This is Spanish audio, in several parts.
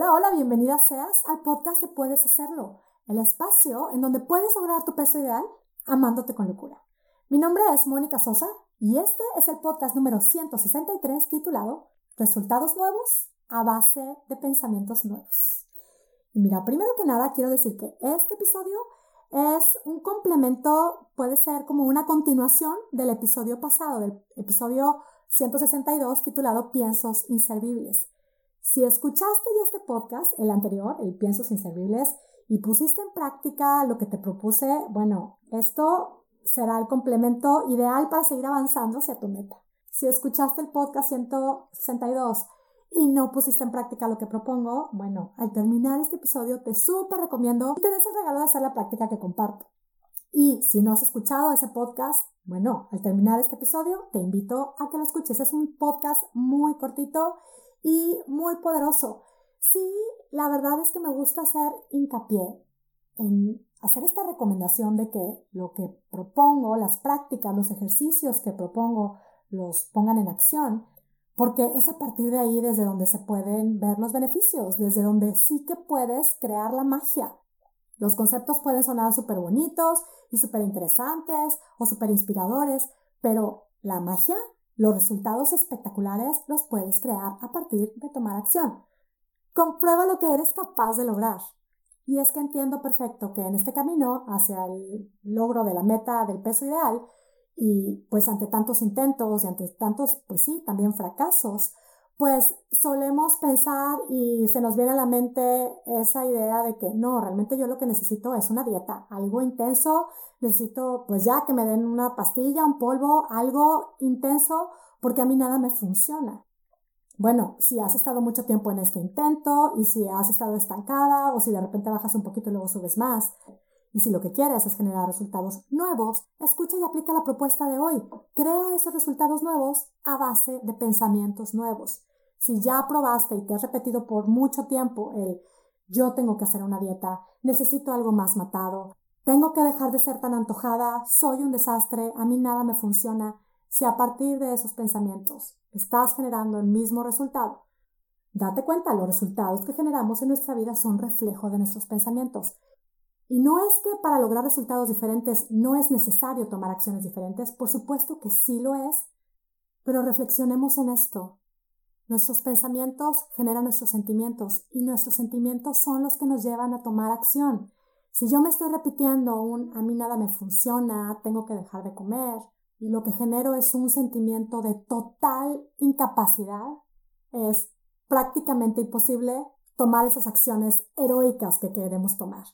Hola, hola, bienvenida seas al podcast de Puedes Hacerlo, el espacio en donde puedes lograr tu peso ideal amándote con locura. Mi nombre es Mónica Sosa y este es el podcast número 163 titulado Resultados nuevos a base de pensamientos nuevos. Y mira, primero que nada quiero decir que este episodio es un complemento, puede ser como una continuación del episodio pasado, del episodio 162 titulado Piensos Inservibles. Si escuchaste ya este podcast, el anterior, el Piensos Inservibles, y pusiste en práctica lo que te propuse, bueno, esto será el complemento ideal para seguir avanzando hacia tu meta. Si escuchaste el podcast 162 y no pusiste en práctica lo que propongo, bueno, al terminar este episodio te súper recomiendo que te des el regalo de hacer la práctica que comparto. Y si no has escuchado ese podcast, bueno, al terminar este episodio te invito a que lo escuches. Es un podcast muy cortito y muy poderoso. Sí, la verdad es que me gusta hacer hincapié en hacer esta recomendación de que lo que propongo, las prácticas, los ejercicios que propongo, los pongan en acción, porque es a partir de ahí desde donde se pueden ver los beneficios, desde donde sí que puedes crear la magia. Los conceptos pueden sonar súper bonitos y súper interesantes o súper inspiradores, pero la magia, los resultados espectaculares los puedes crear a partir de tomar acción. Comprueba lo que eres capaz de lograr. Y es que entiendo perfecto que en este camino hacia el logro de la meta del peso ideal, y pues ante tantos intentos y ante tantos, pues sí, también fracasos, pues solemos pensar y se nos viene a la mente esa idea de que no, realmente yo lo que necesito es una dieta, algo intenso, necesito pues ya que me den una pastilla, un polvo, algo intenso, porque a mí nada me funciona. Bueno, si has estado mucho tiempo en este intento y si has estado estancada o si de repente bajas un poquito y luego subes más, y si lo que quieres es generar resultados nuevos, escucha y aplica la propuesta de hoy. Crea esos resultados nuevos a base de pensamientos nuevos. Si ya probaste y te has repetido por mucho tiempo el yo tengo que hacer una dieta, necesito algo más matado, tengo que dejar de ser tan antojada, soy un desastre, a mí nada me funciona, si a partir de esos pensamientos estás generando el mismo resultado, date cuenta, los resultados que generamos en nuestra vida son reflejo de nuestros pensamientos. Y no es que para lograr resultados diferentes no es necesario tomar acciones diferentes, por supuesto que sí lo es, pero reflexionemos en esto. Nuestros pensamientos generan nuestros sentimientos y nuestros sentimientos son los que nos llevan a tomar acción. Si yo me estoy repitiendo un a mí nada me funciona, tengo que dejar de comer, y lo que genero es un sentimiento de total incapacidad, es prácticamente imposible tomar esas acciones heroicas que queremos tomar.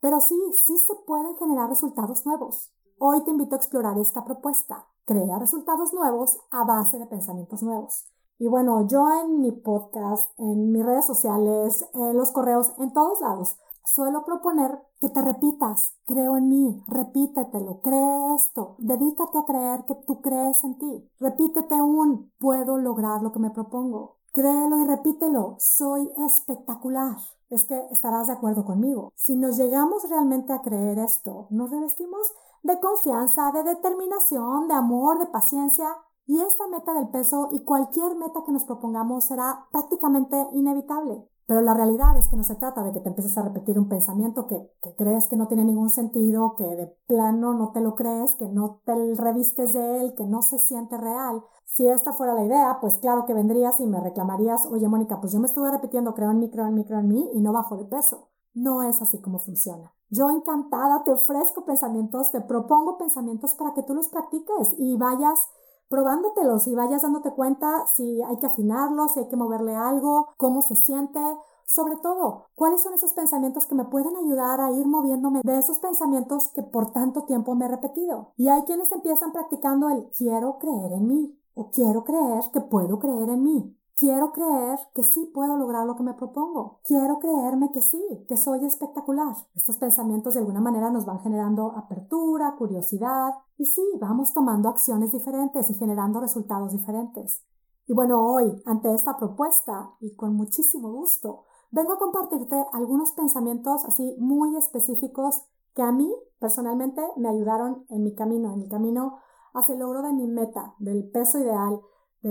Pero sí, sí se pueden generar resultados nuevos. Hoy te invito a explorar esta propuesta. Crea resultados nuevos a base de pensamientos nuevos. Y bueno, yo en mi podcast, en mis redes sociales, en los correos, en todos lados, Suelo proponer que te repitas, creo en mí, repítetelo, cree esto, dedícate a creer que tú crees en ti, repítete un, puedo lograr lo que me propongo, créelo y repítelo, soy espectacular. Es que estarás de acuerdo conmigo. Si nos llegamos realmente a creer esto, nos revestimos de confianza, de determinación, de amor, de paciencia, y esta meta del peso y cualquier meta que nos propongamos será prácticamente inevitable. Pero la realidad es que no se trata de que te empieces a repetir un pensamiento que, crees que no tiene ningún sentido, que de plano no te lo crees, que no te revistes de él, que no se siente real. Si esta fuera la idea, pues claro que vendrías y me reclamarías, oye Mónica, pues yo me estuve repitiendo creo en mí, creo en mí, creo en mí y no bajo de peso. No es así como funciona. Yo encantada te ofrezco pensamientos, te propongo pensamientos para que tú los practiques y vayas probándotelos y vayas dándote cuenta si hay que afinarlos, si hay que moverle algo, cómo se siente. Sobre todo, cuáles son esos pensamientos que me pueden ayudar a ir moviéndome de esos pensamientos que por tanto tiempo me he repetido. Y hay quienes empiezan practicando el quiero creer en mí o quiero creer que puedo creer en mí. Quiero creer que sí puedo lograr lo que me propongo. Quiero creerme que sí, que soy espectacular. Estos pensamientos de alguna manera nos van generando apertura, curiosidad y sí, vamos tomando acciones diferentes y generando resultados diferentes. Y bueno, hoy, ante esta propuesta y con muchísimo gusto, vengo a compartirte algunos pensamientos así muy específicos que a mí personalmente me ayudaron en mi camino, en el camino hacia el logro de mi meta, del peso ideal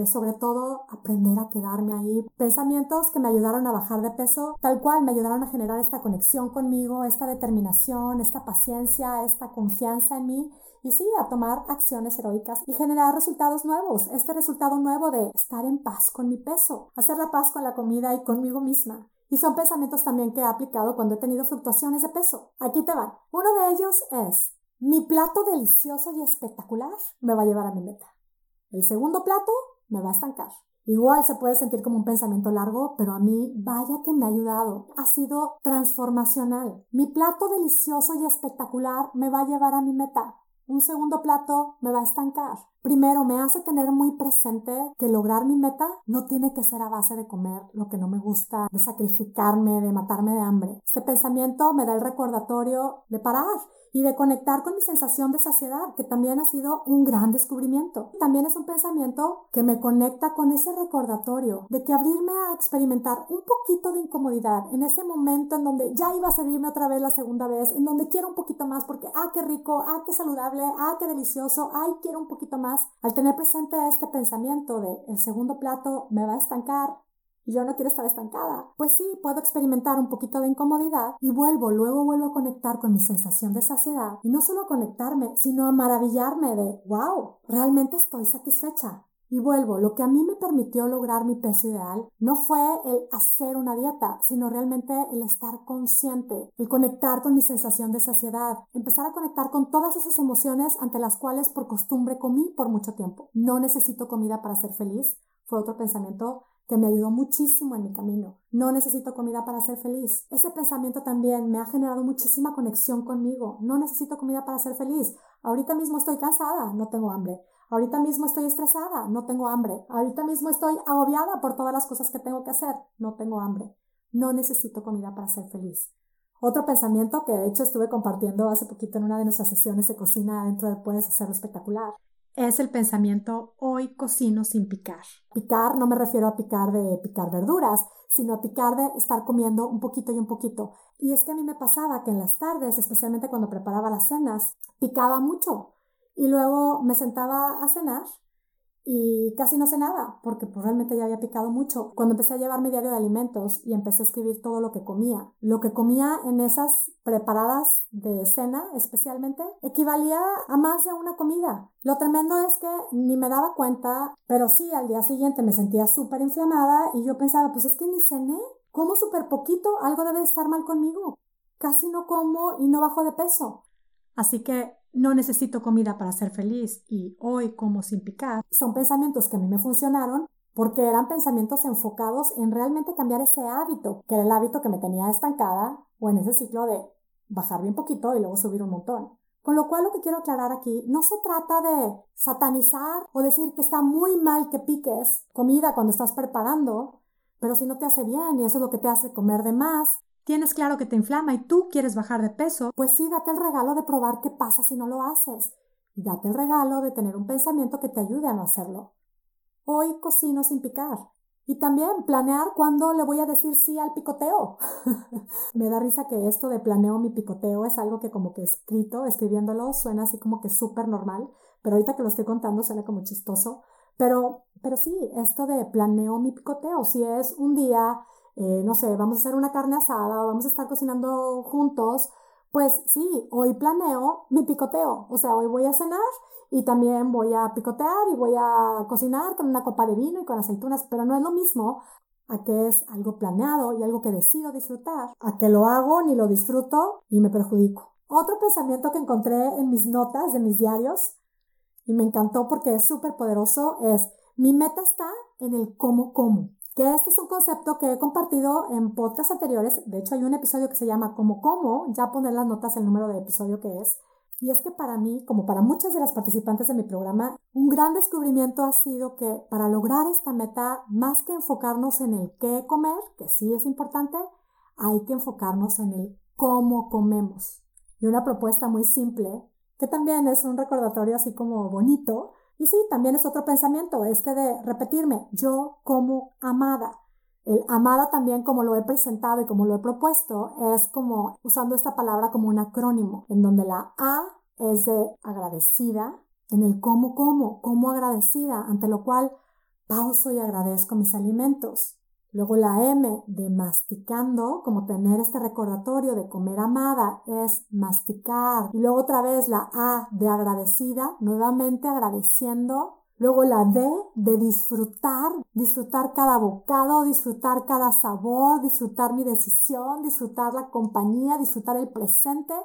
sobre todo aprender a quedarme ahí. Pensamientos que me ayudaron a bajar de peso, tal cual me ayudaron a generar esta conexión conmigo, esta determinación, esta paciencia, esta confianza en mí y sí, a tomar acciones heroicas y generar resultados nuevos. Este resultado nuevo de estar en paz con mi peso, hacer la paz con la comida y conmigo misma. Y son pensamientos también que he aplicado cuando he tenido fluctuaciones de peso. Aquí te van. Uno de ellos es, mi plato delicioso y espectacular me va a llevar a mi meta. El segundo plato me va a estancar. Igual se puede sentir como un pensamiento largo, pero a mí vaya que me ha ayudado. Ha sido transformacional. Mi plato delicioso y espectacular me va a llevar a mi meta. Un segundo plato me va a estancar. Primero, me hace tener muy presente que lograr mi meta no tiene que ser a base de comer lo que no me gusta, de sacrificarme, de matarme de hambre. Este pensamiento me da el recordatorio de parar y de conectar con mi sensación de saciedad, que también ha sido un gran descubrimiento. También es un pensamiento que me conecta con ese recordatorio de que abrirme a experimentar un poquito de incomodidad en ese momento en donde ya iba a servirme otra vez la segunda vez, en donde quiero un poquito más porque, ah, qué rico, ah, qué saludable, ah, qué delicioso, ay, quiero un poquito más. Al tener presente este pensamiento de el segundo plato me va a estancar, y yo no quiero estar estancada. Pues sí, puedo experimentar un poquito de incomodidad y vuelvo, luego vuelvo a conectar con mi sensación de saciedad y no solo a conectarme, sino a maravillarme de, wow, realmente estoy satisfecha. Y vuelvo, lo que a mí me permitió lograr mi peso ideal no fue el hacer una dieta, sino realmente el estar consciente, el conectar con mi sensación de saciedad, empezar a conectar con todas esas emociones ante las cuales por costumbre comí por mucho tiempo. No necesito comida para ser feliz, fue otro pensamiento que me ayudó muchísimo en mi camino. No necesito comida para ser feliz. Ese pensamiento también me ha generado muchísima conexión conmigo. No necesito comida para ser feliz. Ahorita mismo estoy cansada, no tengo hambre. Ahorita mismo estoy estresada, no tengo hambre. Ahorita mismo estoy agobiada por todas las cosas que tengo que hacer, no tengo hambre. No necesito comida para ser feliz. Otro pensamiento que de hecho estuve compartiendo hace poquito en una de nuestras sesiones de cocina dentro de Puedes Hacerlo Espectacular es el pensamiento hoy cocino sin picar. Picar no me refiero a picar de picar verduras, sino a picar de estar comiendo un poquito y un poquito. Y es que a mí me pasaba que en las tardes, especialmente cuando preparaba las cenas, picaba mucho. Y luego me sentaba a cenar y casi no sé nada, porque pues, realmente ya había picado mucho. Cuando empecé a llevar mi diario de alimentos y empecé a escribir todo lo que comía, lo que comía en esas preparadas de cena especialmente, equivalía a más de una comida. Lo tremendo es que ni me daba cuenta, pero sí, al día siguiente me sentía súper inflamada y yo pensaba, pues es que ni cené, como súper poquito, algo debe estar mal conmigo. Casi no como y no bajo de peso. Así que no necesito comida para ser feliz y hoy como sin picar, son pensamientos que a mí me funcionaron porque eran pensamientos enfocados en realmente cambiar ese hábito, que era el hábito que me tenía estancada o en ese ciclo de bajar bien poquito y luego subir un montón. Con lo cual lo que quiero aclarar aquí, no se trata de satanizar o decir que está muy mal que piques comida cuando estás preparando, pero si no te hace bien y eso es lo que te hace comer de más, tienes claro que te inflama y tú quieres bajar de peso, pues sí, date el regalo de probar qué pasa si no lo haces. Date el regalo de tener un pensamiento que te ayude a no hacerlo. Hoy cocino sin picar. Y también planear cuándo le voy a decir sí al picoteo. Me da risa que esto de planeo mi picoteo es algo que como que escrito, escribiéndolo, suena así como que súper normal, pero ahorita que lo estoy contando suena como chistoso. Pero, pero sí, esto de planeo mi picoteo, si es un día eh, no sé, vamos a hacer una carne asada o vamos a estar cocinando juntos, pues sí, hoy planeo mi picoteo, o sea, hoy voy a cenar y también voy a picotear y voy a cocinar con una copa de vino y con aceitunas, pero no es lo mismo a que es algo planeado y algo que decido disfrutar, a que lo hago ni lo disfruto y me perjudico. Otro pensamiento que encontré en mis notas de mis diarios y me encantó porque es súper poderoso es mi meta está en el cómo como que este es un concepto que he compartido en podcasts anteriores. De hecho, hay un episodio que se llama Como Como, ya poner las notas el número de episodio que es. Y es que para mí, como para muchas de las participantes de mi programa, un gran descubrimiento ha sido que para lograr esta meta, más que enfocarnos en el qué comer, que sí es importante, hay que enfocarnos en el cómo comemos. Y una propuesta muy simple, que también es un recordatorio así como bonito, y sí, también es otro pensamiento, este de repetirme, yo como amada. El amada también, como lo he presentado y como lo he propuesto, es como usando esta palabra como un acrónimo, en donde la A es de agradecida, en el cómo, cómo, cómo agradecida, ante lo cual pauso y agradezco mis alimentos. Luego la M de masticando, como tener este recordatorio de comer amada, es masticar. Y luego otra vez la A de agradecida, nuevamente agradeciendo. Luego la D de disfrutar, disfrutar cada bocado, disfrutar cada sabor, disfrutar mi decisión, disfrutar la compañía, disfrutar el presente.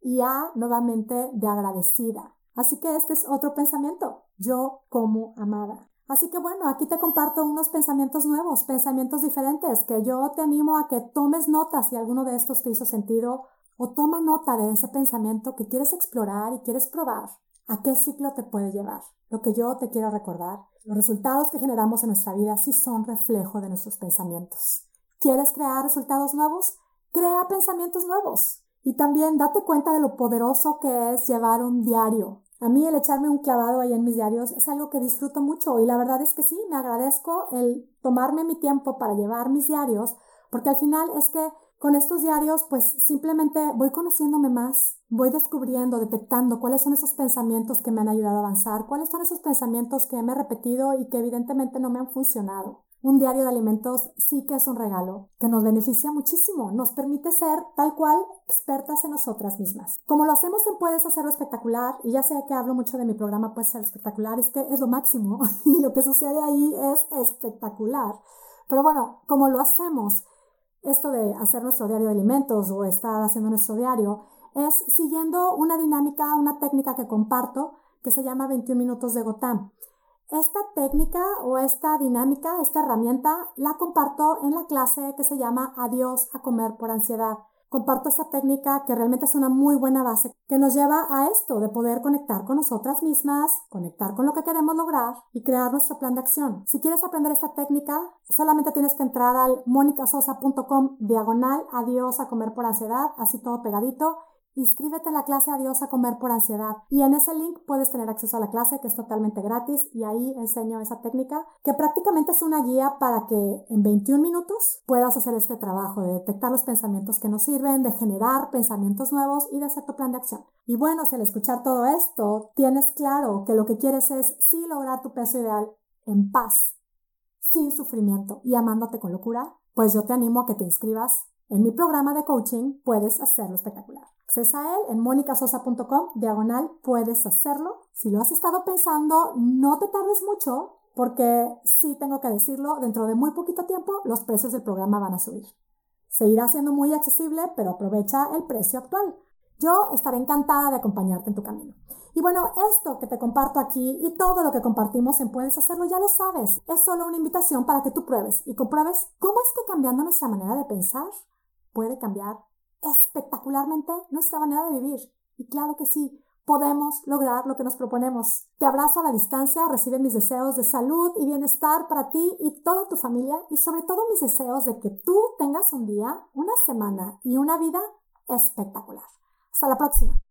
Y A nuevamente de agradecida. Así que este es otro pensamiento. Yo como amada. Así que bueno, aquí te comparto unos pensamientos nuevos, pensamientos diferentes, que yo te animo a que tomes nota si alguno de estos te hizo sentido o toma nota de ese pensamiento que quieres explorar y quieres probar. ¿A qué ciclo te puede llevar? Lo que yo te quiero recordar, los resultados que generamos en nuestra vida sí son reflejo de nuestros pensamientos. ¿Quieres crear resultados nuevos? Crea pensamientos nuevos. Y también date cuenta de lo poderoso que es llevar un diario, a mí el echarme un clavado ahí en mis diarios es algo que disfruto mucho y la verdad es que sí, me agradezco el tomarme mi tiempo para llevar mis diarios porque al final es que con estos diarios pues simplemente voy conociéndome más, voy descubriendo, detectando cuáles son esos pensamientos que me han ayudado a avanzar, cuáles son esos pensamientos que me repetido y que evidentemente no me han funcionado. Un diario de alimentos sí que es un regalo que nos beneficia muchísimo, nos permite ser tal cual expertas en nosotras mismas. Como lo hacemos en Puedes Hacerlo Espectacular, y ya sé que hablo mucho de mi programa Puedes Ser Espectacular, es que es lo máximo y lo que sucede ahí es espectacular. Pero bueno, como lo hacemos, esto de hacer nuestro diario de alimentos o estar haciendo nuestro diario, es siguiendo una dinámica, una técnica que comparto que se llama 21 minutos de Gotham. Esta técnica o esta dinámica, esta herramienta, la comparto en la clase que se llama Adiós a comer por ansiedad. Comparto esta técnica que realmente es una muy buena base que nos lleva a esto de poder conectar con nosotras mismas, conectar con lo que queremos lograr y crear nuestro plan de acción. Si quieres aprender esta técnica, solamente tienes que entrar al monicasosa.com diagonal adiós a comer por ansiedad, así todo pegadito Inscríbete en la clase Adiós a comer por ansiedad y en ese link puedes tener acceso a la clase que es totalmente gratis y ahí enseño esa técnica que prácticamente es una guía para que en 21 minutos puedas hacer este trabajo de detectar los pensamientos que nos sirven, de generar pensamientos nuevos y de hacer tu plan de acción. Y bueno, si al escuchar todo esto tienes claro que lo que quieres es sí lograr tu peso ideal en paz, sin sufrimiento y amándote con locura, pues yo te animo a que te inscribas en mi programa de coaching Puedes hacerlo espectacular. Acceso a él en monicasosa.com, diagonal, puedes hacerlo. Si lo has estado pensando, no te tardes mucho, porque sí tengo que decirlo, dentro de muy poquito tiempo los precios del programa van a subir. Seguirá siendo muy accesible, pero aprovecha el precio actual. Yo estaré encantada de acompañarte en tu camino. Y bueno, esto que te comparto aquí y todo lo que compartimos en Puedes Hacerlo ya lo sabes. Es solo una invitación para que tú pruebes y compruebes cómo es que cambiando nuestra manera de pensar puede cambiar espectacularmente nuestra manera de vivir. Y claro que sí, podemos lograr lo que nos proponemos. Te abrazo a la distancia, recibe mis deseos de salud y bienestar para ti y toda tu familia y sobre todo mis deseos de que tú tengas un día, una semana y una vida espectacular. Hasta la próxima.